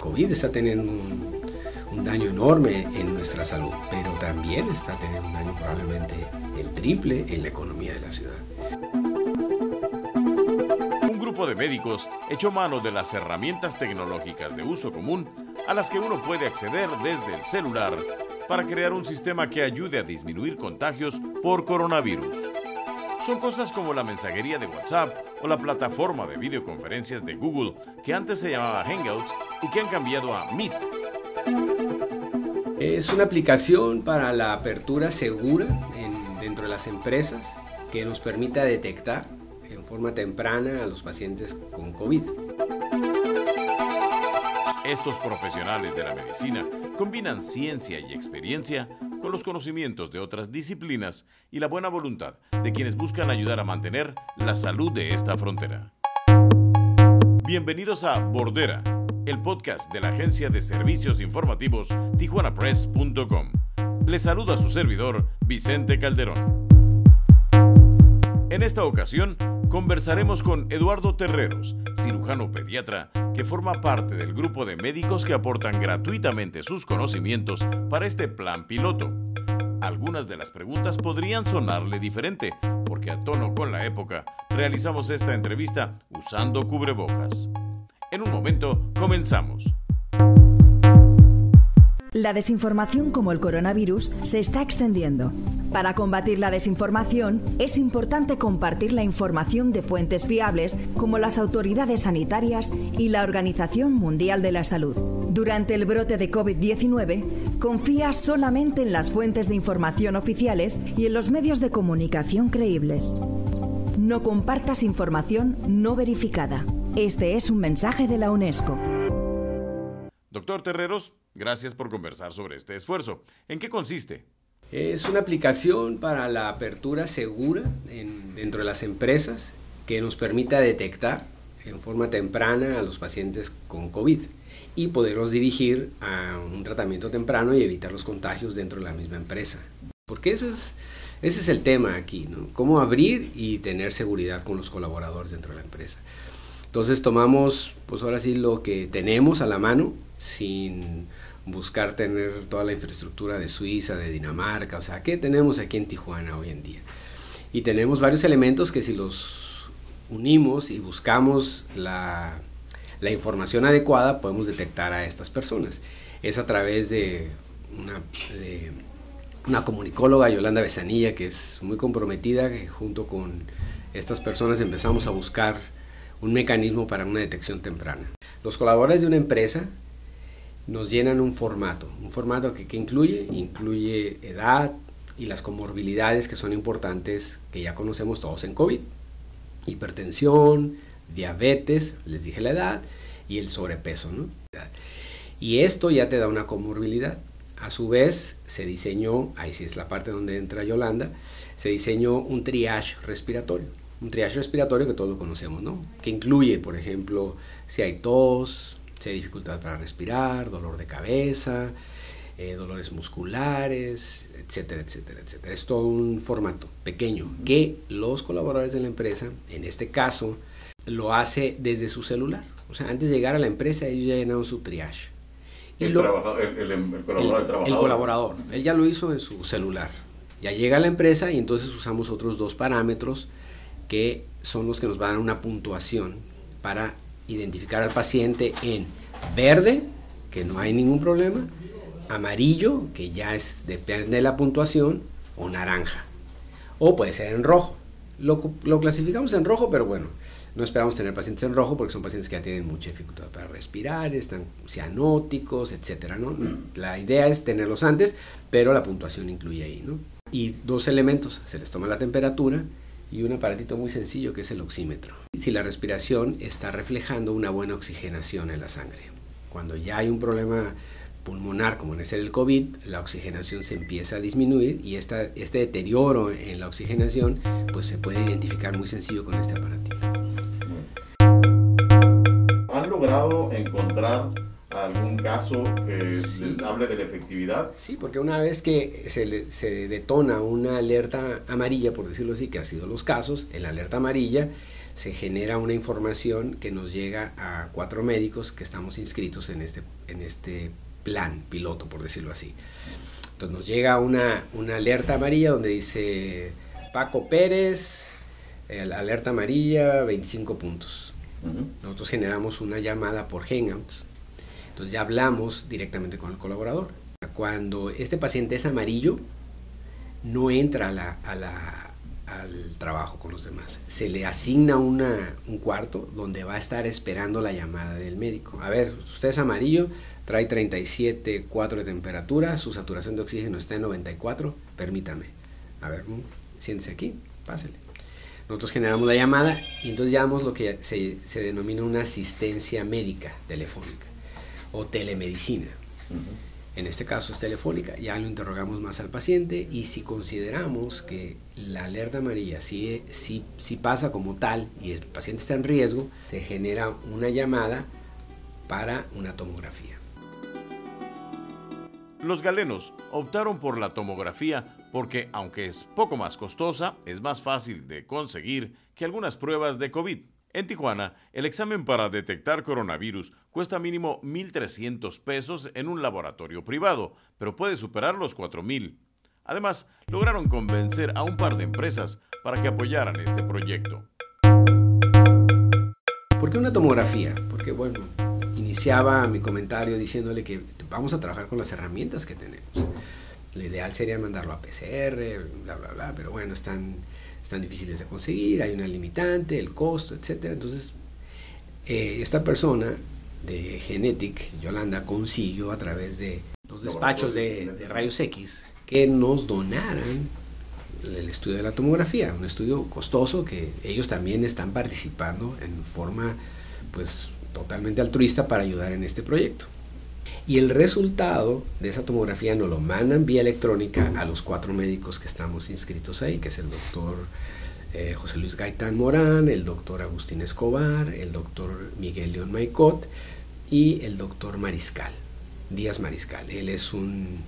COVID está teniendo un, daño enorme en nuestra salud, pero también está teniendo un daño probablemente el triple en la economía de la ciudad. Un grupo de médicos echó mano de las herramientas tecnológicas de uso común a las que uno puede acceder desde el celular para crear un sistema que ayude a disminuir contagios por coronavirus. Son cosas como la mensajería de WhatsApp o la plataforma de videoconferencias de Google que antes se llamaba Hangouts y que han cambiado a Meet. Es una aplicación para la apertura segura en- dentro de las empresas que nos permita detectar en forma temprana a los pacientes con COVID. Estos profesionales de la medicina combinan ciencia y experiencia con los conocimientos de otras disciplinas y la buena voluntad de quienes buscan ayudar a mantener la salud de esta frontera. Bienvenidos a Bordera, el podcast de la agencia de servicios informativos tijuanapress.com. Les saluda su servidor, Vicente Calderón. En esta ocasión, conversaremos con Eduardo Terreros, cirujano pediatra, que forma parte del grupo de médicos que aportan gratuitamente sus conocimientos para este plan piloto. Algunas de las preguntas podrían sonarle diferente, porque a tono con la época, realizamos esta entrevista usando cubrebocas. En un momento, comenzamos. La desinformación como el coronavirus se está extendiendo. Para combatir la desinformación es importante compartir la información de fuentes fiables como las autoridades sanitarias y la Organización Mundial de la Salud. Durante el brote de COVID-19, confía solamente en las fuentes de información oficiales y en los medios de comunicación creíbles. No compartas información no verificada. Este es un mensaje de la UNESCO. Doctor Terreros, gracias por conversar sobre este esfuerzo. ¿En qué consiste? Es una aplicación para la apertura segura en- dentro de las empresas que nos permita detectar en forma temprana a los pacientes con COVID y poderlos dirigir a un tratamiento temprano y evitar los contagios dentro de la misma empresa. Porque eso es, ese es el tema aquí, ¿no? Cómo abrir y tener seguridad con los colaboradores dentro de la empresa. Entonces tomamos, pues ahora sí, lo que tenemos a la mano, sin buscar tener toda la infraestructura de Suiza, de Dinamarca, o sea, ¿qué tenemos aquí en Tijuana hoy en día? Y tenemos varios elementos que si los unimos y buscamos la, información adecuada, podemos detectar a estas personas. Es a través de una, de una comunicóloga, Yolanda Besanilla, que es muy comprometida, que junto con estas personas empezamos a buscar un mecanismo para una detección temprana. Los colaboradores de una empresa nos llenan un formato, un formato que, incluye, incluye edad y las comorbilidades que son importantes que ya conocemos todos en COVID. Hipertensión, diabetes, les dije la edad, y el sobrepeso. ¿no? Y esto ya te da una comorbilidad. A su vez, se diseñó, ahí sí es la parte donde entra Yolanda, se diseñó un triage respiratorio. Un triage respiratorio que todos conocemos, ¿no? Que incluye, por ejemplo, si hay tos, dificultad para respirar, dolor de cabeza, eh, dolores musculares, etcétera, etcétera, etcétera. Es todo un formato pequeño que los colaboradores de la empresa, en este caso, lo hace desde su celular. O sea, antes de llegar a la empresa, ellos ya llenaron su triage. El, lo- el, el- el colaborador, el trabajador. el colaborador. Él ya lo hizo en su celular. Ya llega a la empresa y entonces usamos otros dos parámetros que son los que nos van a dar una puntuación para identificar al paciente en verde, que no hay ningún problema, amarillo, que ya es depende de la puntuación, o naranja. O puede ser en rojo. Lo, lo clasificamos en rojo, pero bueno, no esperamos tener pacientes en rojo porque son pacientes que ya tienen mucha dificultad para respirar, están cianóticos, etcétera, ¿no? La idea es tenerlos antes, pero la puntuación incluye ahí, ¿no? Y dos elementos, se les toma la temperatura y un aparatito muy sencillo que es el oxímetro. Si la respiración está reflejando una buena oxigenación en la sangre. Cuando ya hay un problema pulmonar, como en ese el COVID, la oxigenación se empieza a disminuir y esta, este deterioro en la oxigenación pues se puede identificar muy sencillo con este aparatito. ¿Han logrado encontrar algún caso que hable de la efectividad? Sí, porque una vez que se, se detona una alerta amarilla, por decirlo así, que ha sido los casos, en la alerta amarilla se genera una información que nos llega a cuatro médicos que estamos inscritos en este, en este plan piloto, por decirlo así. Entonces nos llega una, una alerta amarilla donde dice Paco Pérez, alerta amarilla, 25 puntos. Nosotros generamos una llamada por Hangouts. Entonces ya hablamos directamente con el colaborador. Cuando este paciente es amarillo, no entra al trabajo con los demás. Se le asigna un cuarto donde va a estar esperando la llamada del médico. A ver, usted es amarillo, trae 37,4 de temperatura, su saturación de oxígeno está en 94, permítame. A ver, mm, siéntese aquí, pásele. Nosotros generamos la llamada y entonces llamamos lo que se denomina una asistencia médica telefónica o telemedicina. En este caso es telefónica, ya lo interrogamos más al paciente y si consideramos que la alerta amarilla sí, sí, sí pasa como tal y el paciente está en riesgo, se genera una llamada para una tomografía. Los galenos optaron por la tomografía porque, aunque es poco más costosa, es más fácil de conseguir que algunas pruebas de COVID. En Tijuana, el examen para detectar coronavirus cuesta mínimo 1.300 pesos en un laboratorio privado, pero puede superar los 4.000. Además, lograron convencer a un par de empresas para que apoyaran este proyecto. ¿Por qué una tomografía? Porque, bueno, iniciaba mi comentario diciéndole que vamos a trabajar con las herramientas que tenemos. Lo ideal sería mandarlo a PCR, bla, bla, bla, pero bueno, están, están difíciles de conseguir, hay una limitante, el costo, etc. Entonces, eh, esta persona de Genetic, Yolanda, consiguió a través de dos despachos de, de rayos X que nos donaran el estudio de la tomografía, un estudio costoso que ellos también están participando en forma pues totalmente altruista para ayudar en este proyecto. Y el resultado de esa tomografía nos lo mandan vía electrónica a los cuatro médicos que estamos inscritos ahí, que es el doctor eh, José Luis Gaitán Morán, el doctor Agustín Escobar, el doctor Miguel León Maicot y el doctor Mariscal, Díaz Mariscal. Él es un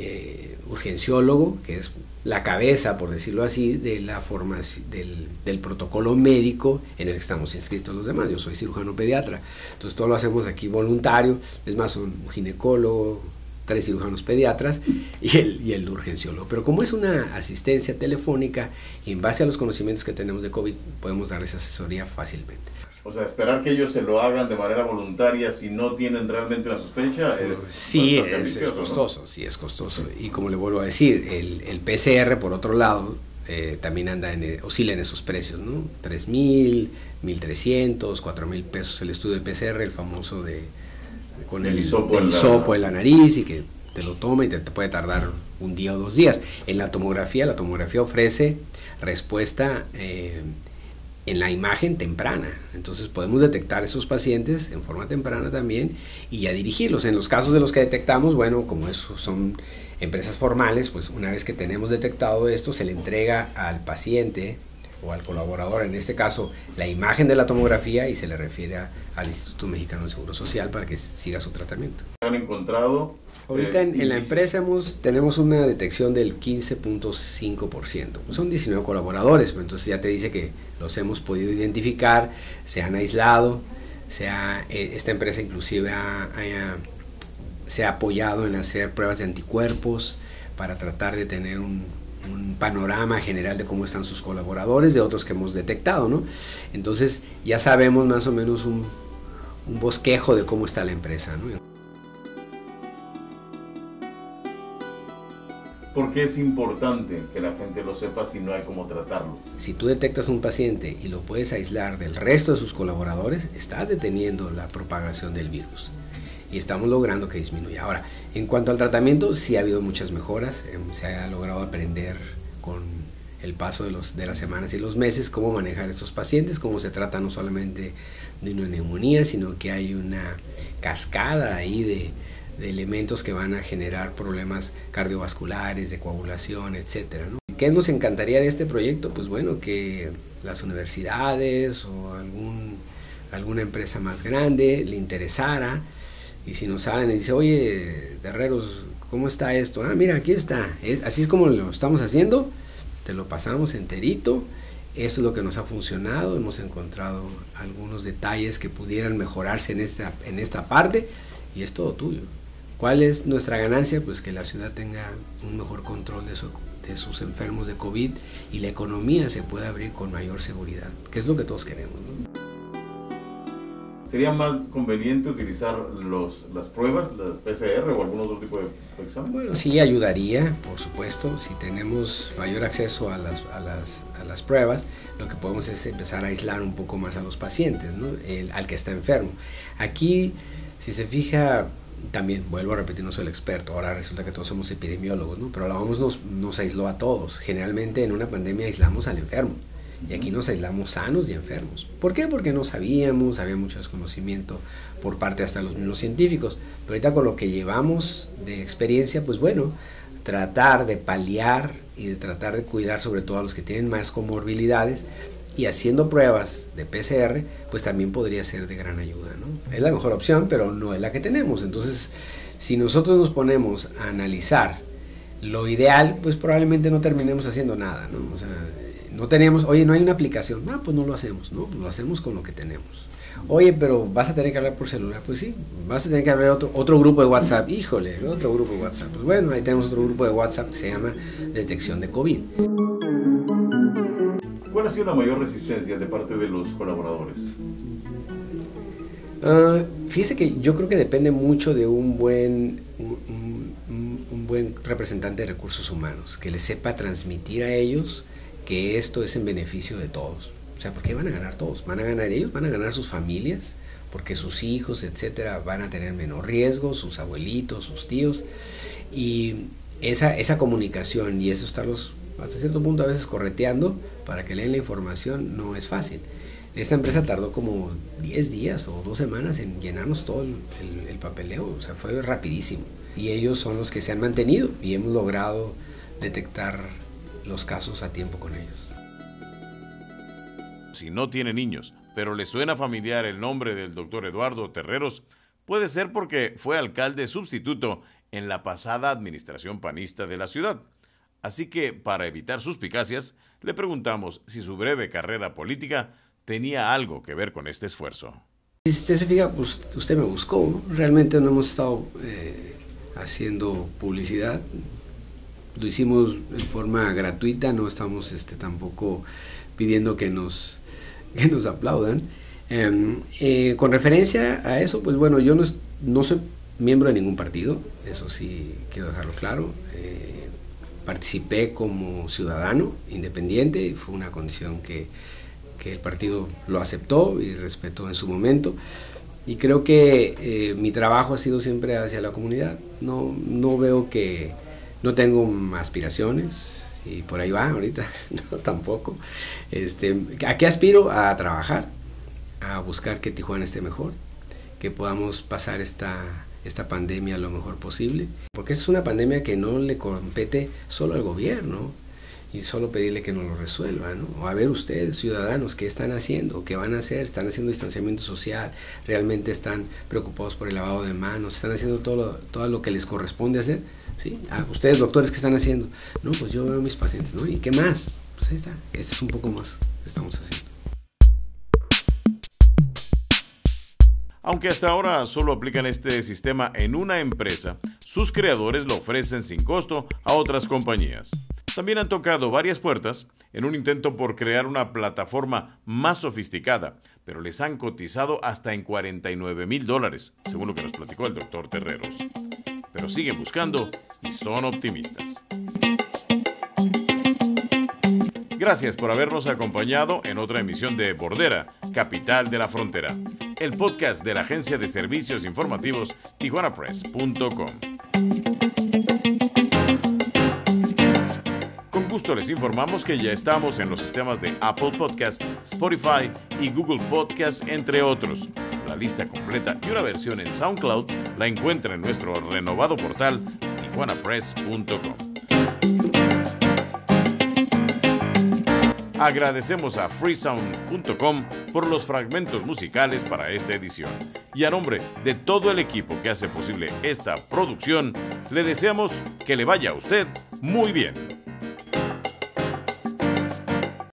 eh, urgenciólogo, que es la cabeza, por decirlo así, de la formación del, protocolo médico en el que estamos inscritos los demás. Yo soy cirujano pediatra, entonces todo lo hacemos aquí voluntario, es más, un ginecólogo, tres cirujanos pediatras y el, y el urgenciólogo. Pero como es una asistencia telefónica, en base a los conocimientos que tenemos de COVID, podemos darles asesoría fácilmente. O sea, esperar que ellos se lo hagan de manera voluntaria si no tienen realmente una sospecha es... Sí, es, costoso, sí, es costoso. Y como le vuelvo a decir, el, el PCR, por otro lado, eh, también anda en, oscila en esos precios, ¿no? 3.000, 1.300, 4.000 pesos el estudio de PCR, el famoso de... con el, hisopo, en la... nariz y que te lo toma y te, puede tardar un día o dos días. En la tomografía, la tomografía ofrece respuesta... Eh, en la imagen temprana. Entonces podemos detectar esos pacientes en forma temprana también y ya dirigirlos. En los casos de los que detectamos, bueno, como eso son empresas formales, pues una vez que tenemos detectado esto, se le entrega al paciente o al colaborador, en este caso, la imagen de la tomografía y se le refiere al Instituto Mexicano de Seguro Social para que siga su tratamiento. ¿Han encontrado? Ahorita en, en, la empresa hemos, tenemos una detección del 15.5%. Pues son 19 colaboradores, pero entonces ya te dice que los hemos podido identificar, se han aislado, se ha, eh, esta empresa inclusive se ha apoyado en hacer pruebas de anticuerpos para tratar de tener un, un panorama general de cómo están sus colaboradores, de otros que hemos detectado, ¿no? Entonces ya sabemos más o menos un, un bosquejo de cómo está la empresa, ¿no? ¿Por qué es importante que la gente lo sepa si no hay cómo tratarlo? Si tú detectas un paciente y lo puedes aislar del resto de sus colaboradores, estás deteniendo la propagación del virus y estamos logrando que disminuya. Ahora, en cuanto al tratamiento, sí ha habido muchas mejoras, em, se ha logrado aprender con el paso de, los, de las semanas y los meses cómo manejar estos pacientes, cómo se trata no solamente de una neumonía, sino que hay una cascada ahí de, elementos que van a generar problemas cardiovasculares, de coagulación, etcétera. ¿no? ¿Qué nos encantaría de este proyecto? Pues bueno, que las universidades o algún, alguna empresa más grande le interesara Y si nos salen y dice, oye, Terreros, ¿cómo está esto? Ah, mira, aquí está. Así es como lo estamos haciendo. Te lo pasamos enterito. Esto es lo que nos ha funcionado. Hemos encontrado algunos detalles que pudieran mejorarse en esta, en esta parte. Y es todo tuyo. ¿Cuál es nuestra ganancia? Pues que la ciudad tenga un mejor control de, de sus enfermos de COVID y la economía se pueda abrir con mayor seguridad, que es lo que todos queremos. ¿Sería más conveniente utilizar los, las pruebas, la PCR o algún otro tipo de examen? Bueno, sí ayudaría, por supuesto. Si tenemos mayor acceso a las, a las, a las pruebas, lo que podemos es empezar a aislar un poco más a los pacientes, ¿no? El, al que está enfermo. Aquí, si se fija, también vuelvo a repetir, no soy el experto, ahora resulta que todos somos epidemiólogos, ¿no? pero la OMS nos, nos aisló a todos. Generalmente en una pandemia aislamos al enfermo y aquí nos aislamos sanos y enfermos. ¿Por qué? Porque no sabíamos, había mucho desconocimiento por parte hasta los mismos científicos. Pero ahorita con lo que llevamos de experiencia, pues bueno, tratar de paliar y de tratar de cuidar sobre todo a los que tienen más comorbilidades y haciendo pruebas de PCR, pues también podría ser de gran ayuda. ¿no? Es la mejor opción, pero no es la que tenemos. Entonces, si nosotros nos ponemos a analizar lo ideal, pues probablemente no terminemos haciendo nada. ¿no? O sea, no tenemos, oye, no hay una aplicación, ah, pues no lo hacemos, ¿no? Pues lo hacemos con lo que tenemos. Oye, pero vas a tener que hablar por celular, pues sí, vas a tener que hablar otro, otro grupo de WhatsApp, híjole, otro grupo de WhatsApp. Pues bueno, ahí tenemos otro grupo de WhatsApp que se llama detección de COVID. ¿Cuál ha sido la mayor resistencia de parte de los colaboradores? Uh, fíjese que yo creo que depende mucho de un buen, un, un, buen representante de recursos humanos, que le sepa transmitir a ellos que esto es en beneficio de todos. O sea, porque van a ganar todos, van a ganar ellos, van a ganar sus familias, porque sus hijos, etcétera, van a tener menos riesgo, sus abuelitos, sus tíos. Y esa, esa comunicación y eso estarlos hasta cierto punto a veces correteando para que lean la información no es fácil. Esta empresa tardó como 10 días o dos semanas en llenarnos todo el, el, papeleo, o sea, fue rapidísimo. Y ellos son los que se han mantenido y hemos logrado detectar los casos a tiempo con ellos. Si no tiene niños, pero le suena familiar el nombre del doctor Eduardo Terreros, puede ser porque fue alcalde sustituto en la pasada administración panista de la ciudad. Así que, para evitar suspicacias, le preguntamos si su breve carrera política tenía algo que ver con este esfuerzo. Si usted se fija, pues, usted me buscó. Realmente no hemos estado eh, haciendo publicidad. Lo hicimos en forma gratuita, no estamos este, tampoco pidiendo que nos, que nos aplaudan. Em, eh, con referencia a eso, pues bueno, yo no, no, soy miembro de ningún partido, eso sí quiero dejarlo claro. Eh, participé como ciudadano independiente, y fue una condición que, que, el partido lo aceptó y respetó en su momento. Y creo que eh, mi trabajo ha sido siempre hacia la comunidad. No, no veo que no tengo aspiraciones y por ahí va ahorita, no tampoco. Este, ¿A qué aspiro? A trabajar, a buscar que Tijuana esté mejor, que podamos pasar esta esta pandemia lo mejor posible, porque es una pandemia que no le compete solo al gobierno y solo pedirle que nos lo resuelva, ¿no? O a ver ustedes, ciudadanos, ¿qué están haciendo? ¿Qué van a hacer? ¿Están haciendo distanciamiento social? ¿Realmente están preocupados por el lavado de manos? ¿Están haciendo todo lo, todo lo que les corresponde hacer? ¿Sí? A ustedes, doctores, ¿qué están haciendo? No, pues yo veo a mis pacientes, ¿no? ¿Y qué más? Pues ahí está. Este es un poco más que estamos haciendo. Aunque hasta ahora solo aplican este sistema en una empresa, sus creadores lo ofrecen sin costo a otras compañías. También han tocado varias puertas en un intento por crear una plataforma más sofisticada, pero les han cotizado hasta en 49 mil dólares, según lo que nos platicó el doctor Terreros. Pero siguen buscando y son optimistas. Gracias por habernos acompañado en otra emisión de Bordera, Capital de la Frontera el podcast de la agencia de servicios informativos tijuanapress.com. les informamos que ya estamos en los sistemas de Apple Podcast, Spotify y Google Podcast, entre otros. La lista completa y una versión en SoundCloud la encuentra en nuestro renovado portal tijuanapress.com. Agradecemos a freesound.com por los fragmentos musicales para esta edición. Y a nombre de todo el equipo que hace posible esta producción, le deseamos que le vaya a usted muy bien.